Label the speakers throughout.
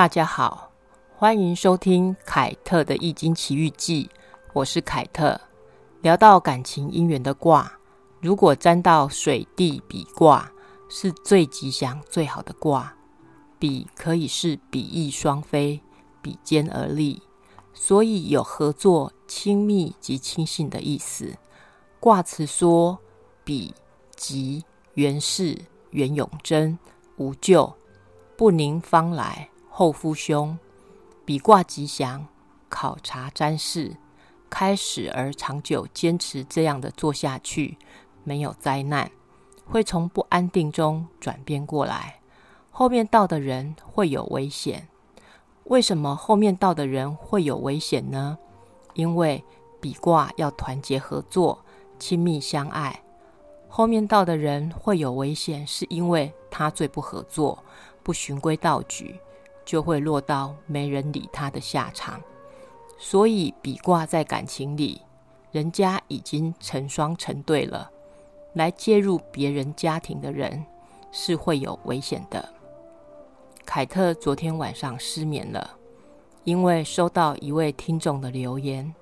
Speaker 1: 大家好，欢迎收听凯特的《易经奇遇记》，我是凯特。聊到感情姻缘的卦，如果沾到水地比卦，是最吉祥、最好的卦。比可以是比翼双飞，比肩而立，所以有合作、亲密及亲信的意思。卦辞说：“比吉，元氏，元永贞，无咎，不宁方来，后夫凶。”比卦吉祥，考察占事，开始而长久，坚持这样的做下去，没有灾难，会从不安定中转变过来。后面到的人会有危险，为什么后面到的人会有危险呢？因为比卦要团结合作、亲密相爱。后面到的人会有危险，是因为他最不合作、不循规蹈矩，就会落到没人理他的下场。所以比卦在感情里，人家已经成双成对了，来介入别人家庭的人是会有危险的。凯特昨天晚上失眠了，因为收到一位听众的留言，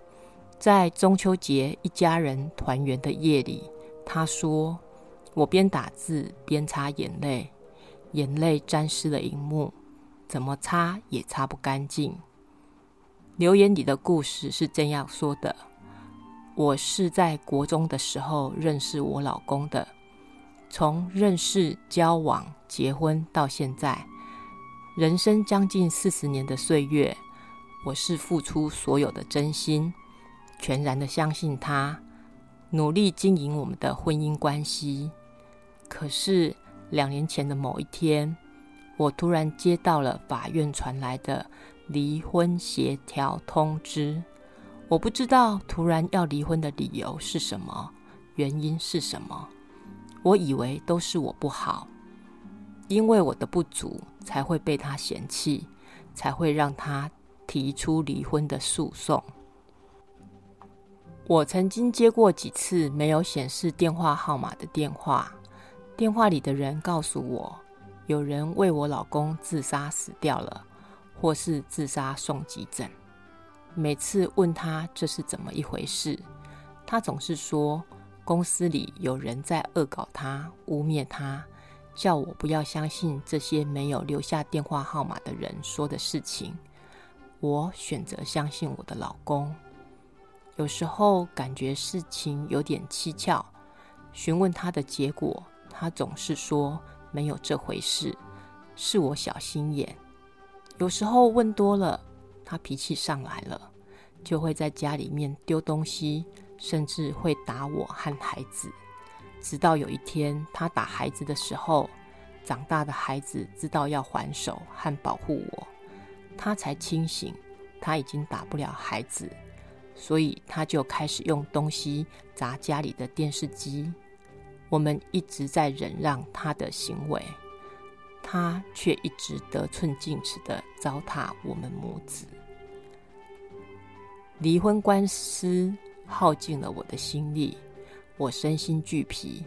Speaker 1: 在中秋节一家人团圆的夜里，他说：“我边打字边擦眼泪，眼泪沾湿了荧幕，怎么擦也擦不干净。”留言里的故事是这样说的：“我是在国中的时候认识我老公的，从认识、交往、结婚到现在。”人生将近四十年的岁月，我是付出所有的真心，全然的相信他，努力经营我们的婚姻关系。可是两年前的某一天，我突然接到了法院传来的离婚协调通知。我不知道突然要离婚的理由是什么，原因是什么。我以为都是我不好。因为我的不足，才会被他嫌弃，才会让他提出离婚的诉讼。我曾经接过几次没有显示电话号码的电话，电话里的人告诉我，有人为我老公自杀死掉了，或是自杀送急诊。每次问他这是怎么一回事，他总是说公司里有人在恶搞他，污蔑他。叫我不要相信这些没有留下电话号码的人说的事情。我选择相信我的老公。有时候感觉事情有点蹊跷，询问他的结果，他总是说没有这回事，是我小心眼。有时候问多了，他脾气上来了，就会在家里面丢东西，甚至会打我和孩子。直到有一天，他打孩子的时候，长大的孩子知道要还手和保护我，他才清醒。他已经打不了孩子，所以他就开始用东西砸家里的电视机。我们一直在忍让他的行为，他却一直得寸进尺的糟蹋我们母子。离婚官司耗尽了我的心力。我身心俱疲，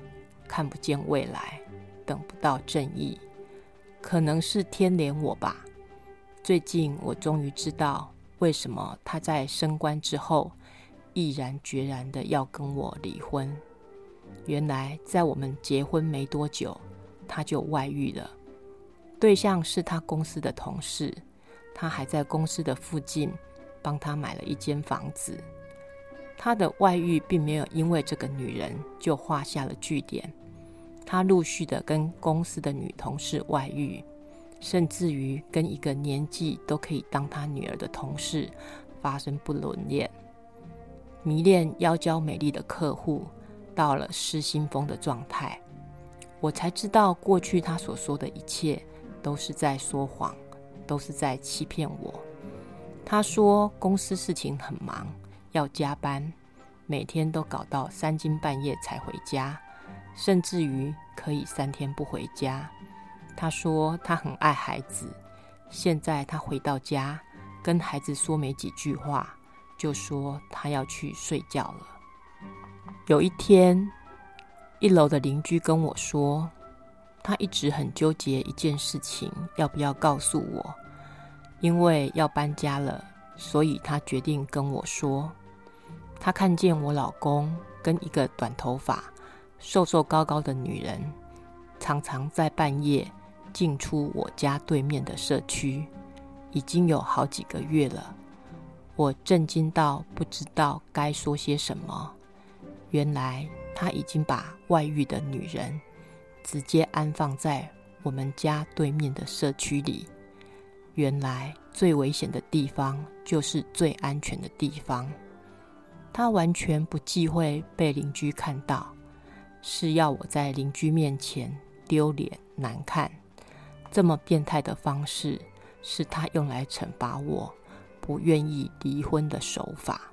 Speaker 1: 看不见未来，等不到正义，可能是天怜我吧。最近我终于知道，为什么他在升官之后，毅然决然的要跟我离婚。原来在我们结婚没多久，他就外遇了，对象是他公司的同事，他还在公司的附近帮他买了一间房子。他的外遇并没有因为这个女人就画下了句点，他陆续的跟公司的女同事外遇，甚至于跟一个年纪都可以当他女儿的同事发生不伦恋，迷恋妖娇美丽的客户，到了失心疯的状态。我才知道过去他所说的一切都是在说谎，都是在欺骗我。他说公司事情很忙。要加班，每天都搞到三更半夜才回家，甚至于可以三天不回家。他说他很爱孩子，现在他回到家，跟孩子说没几句话，就说他要去睡觉了。有一天，一楼的邻居跟我说，他一直很纠结一件事情，要不要告诉我？因为要搬家了，所以他决定跟我说，他看见我老公跟一个短头发、瘦瘦高高的女人，常常在半夜进出我家对面的社区，已经有好几个月了。我震惊到不知道该说些什么。原来他已经把外遇的女人直接安放在我们家对面的社区里。原来最危险的地方就是最安全的地方。他完全不忌讳被邻居看到，是要我在邻居面前丢脸难看。这么变态的方式，是他用来惩罚我不愿意离婚的手法。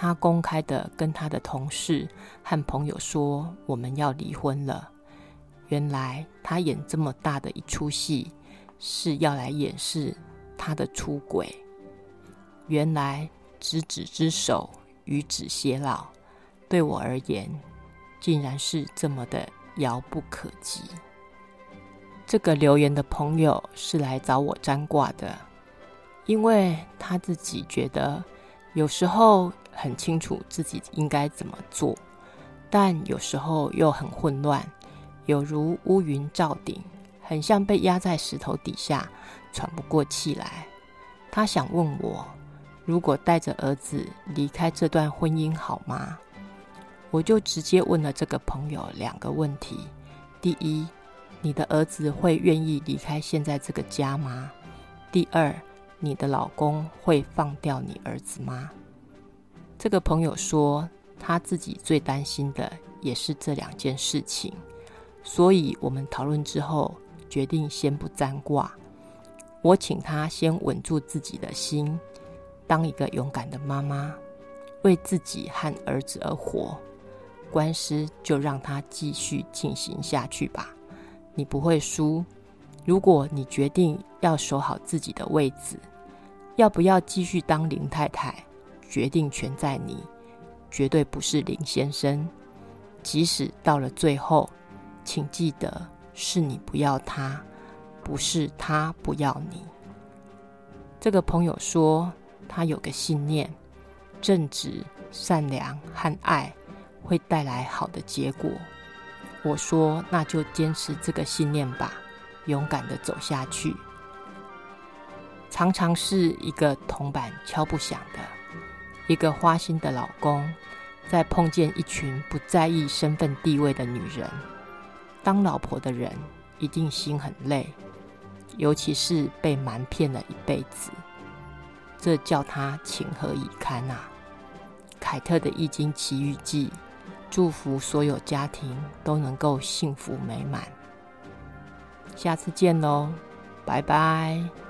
Speaker 1: 他公开的跟他的同事和朋友说我们要离婚了。原来他演这么大的一出戏。是要来掩饰他的出轨。原来执子之手，与子偕老，对我而言，竟然是这么的遥不可及。这个留言的朋友是来找我占卦的，因为他自己觉得有时候很清楚自己应该怎么做，但有时候又很混乱，有如乌云罩顶。很像被压在石头底下，喘不过气来。他想问我，如果带着儿子离开这段婚姻好吗？我就直接问了这个朋友两个问题：第一，你的儿子会愿意离开现在这个家吗？第二，你的老公会放掉你儿子吗？这个朋友说，他自己最担心的也是这两件事情，所以我们讨论之后。决定先不占卦，我请他先稳住自己的心，当一个勇敢的妈妈，为自己和儿子而活。官司就让他继续进行下去吧，你不会输。如果你决定要守好自己的位置，要不要继续当林太太，决定权在你，绝对不是林先生。即使到了最后，请记得。是你不要他，不是他不要你。这个朋友说，他有个信念：正直、善良和爱会带来好的结果。我说，那就坚持这个信念吧，勇敢的走下去。常常是一个铜板敲不响的，一个花心的老公，在碰见一群不在意身份地位的女人。当老婆的人一定心很累，尤其是被瞒骗了一辈子，这叫他情何以堪啊！凯特的《易经奇遇记》，祝福所有家庭都能够幸福美满。下次见喽，拜拜。